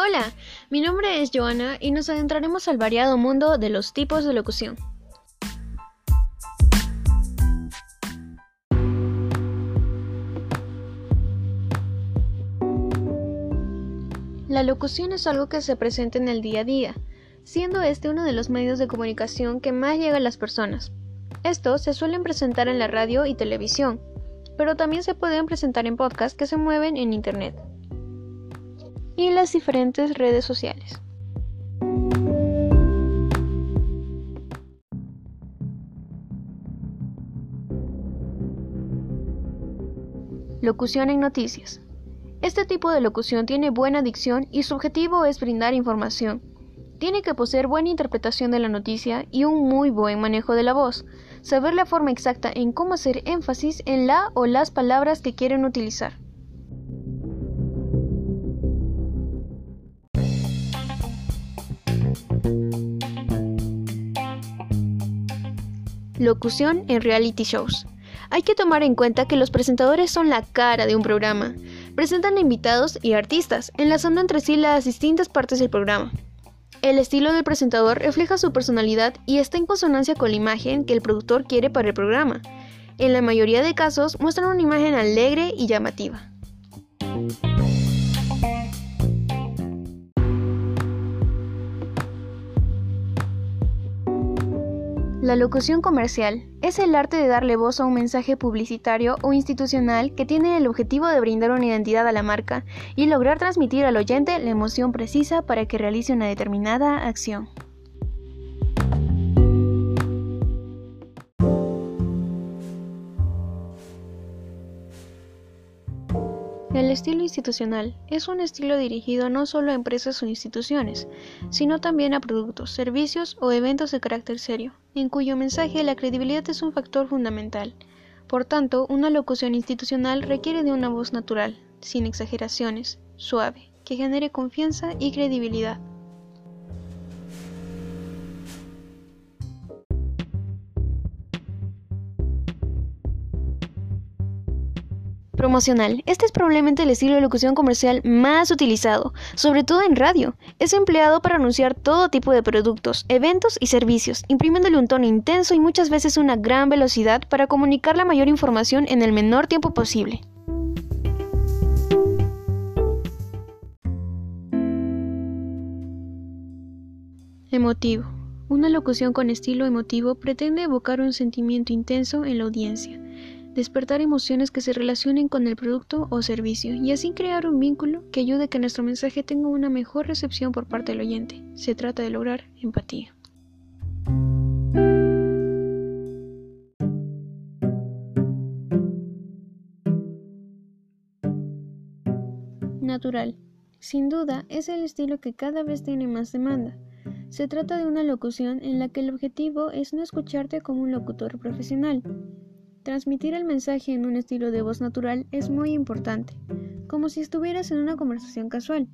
Hola, mi nombre es Joana y nos adentraremos al variado mundo de los tipos de locución. La locución es algo que se presenta en el día a día, siendo este uno de los medios de comunicación que más llega a las personas. Estos se suelen presentar en la radio y televisión, pero también se pueden presentar en podcasts que se mueven en Internet y las diferentes redes sociales. Locución en noticias. Este tipo de locución tiene buena dicción y su objetivo es brindar información. Tiene que poseer buena interpretación de la noticia y un muy buen manejo de la voz, saber la forma exacta en cómo hacer énfasis en la o las palabras que quieren utilizar. Locución en reality shows. Hay que tomar en cuenta que los presentadores son la cara de un programa. Presentan invitados y artistas, enlazando entre sí las distintas partes del programa. El estilo del presentador refleja su personalidad y está en consonancia con la imagen que el productor quiere para el programa. En la mayoría de casos muestran una imagen alegre y llamativa. La locución comercial es el arte de darle voz a un mensaje publicitario o institucional que tiene el objetivo de brindar una identidad a la marca y lograr transmitir al oyente la emoción precisa para que realice una determinada acción. El estilo institucional es un estilo dirigido no solo a empresas o instituciones, sino también a productos, servicios o eventos de carácter serio, en cuyo mensaje la credibilidad es un factor fundamental. Por tanto, una locución institucional requiere de una voz natural, sin exageraciones, suave, que genere confianza y credibilidad. Promocional. Este es probablemente el estilo de locución comercial más utilizado, sobre todo en radio. Es empleado para anunciar todo tipo de productos, eventos y servicios, imprimiéndole un tono intenso y muchas veces una gran velocidad para comunicar la mayor información en el menor tiempo posible. Emotivo. Una locución con estilo emotivo pretende evocar un sentimiento intenso en la audiencia despertar emociones que se relacionen con el producto o servicio y así crear un vínculo que ayude a que nuestro mensaje tenga una mejor recepción por parte del oyente. Se trata de lograr empatía. Natural. Sin duda, es el estilo que cada vez tiene más demanda. Se trata de una locución en la que el objetivo es no escucharte como un locutor profesional, Transmitir el mensaje en un estilo de voz natural es muy importante, como si estuvieras en una conversación casual.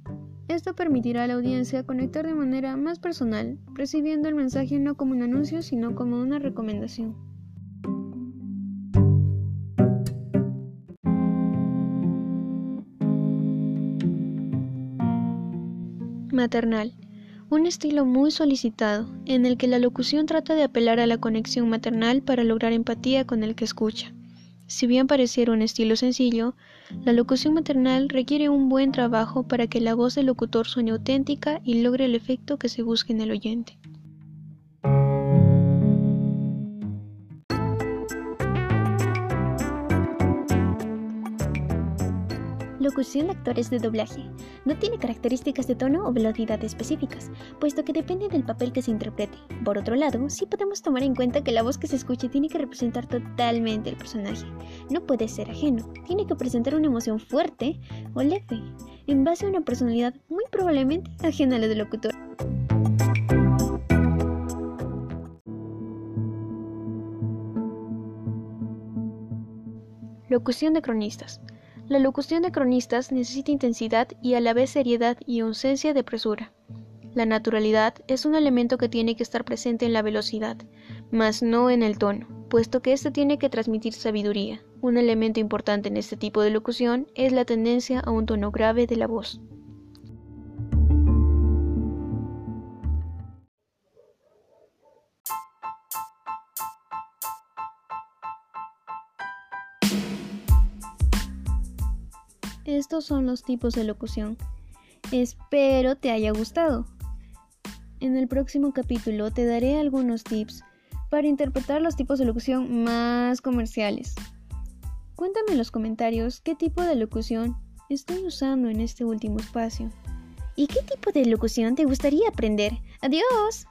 Esto permitirá a la audiencia conectar de manera más personal, percibiendo el mensaje no como un anuncio, sino como una recomendación. Maternal un estilo muy solicitado, en el que la locución trata de apelar a la conexión maternal para lograr empatía con el que escucha. Si bien pareciera un estilo sencillo, la locución maternal requiere un buen trabajo para que la voz del locutor suene auténtica y logre el efecto que se busque en el oyente. Locución de actores de doblaje. No tiene características de tono o velocidad específicas, puesto que depende del papel que se interprete. Por otro lado, sí podemos tomar en cuenta que la voz que se escuche tiene que representar totalmente el personaje. No puede ser ajeno, tiene que presentar una emoción fuerte o leve, en base a una personalidad muy probablemente ajena a la del locutor. Locución de cronistas. La locución de cronistas necesita intensidad y a la vez seriedad y ausencia de presura. La naturalidad es un elemento que tiene que estar presente en la velocidad, mas no en el tono, puesto que éste tiene que transmitir sabiduría. Un elemento importante en este tipo de locución es la tendencia a un tono grave de la voz. Estos son los tipos de locución. Espero te haya gustado. En el próximo capítulo te daré algunos tips para interpretar los tipos de locución más comerciales. Cuéntame en los comentarios qué tipo de locución estoy usando en este último espacio. ¿Y qué tipo de locución te gustaría aprender? Adiós.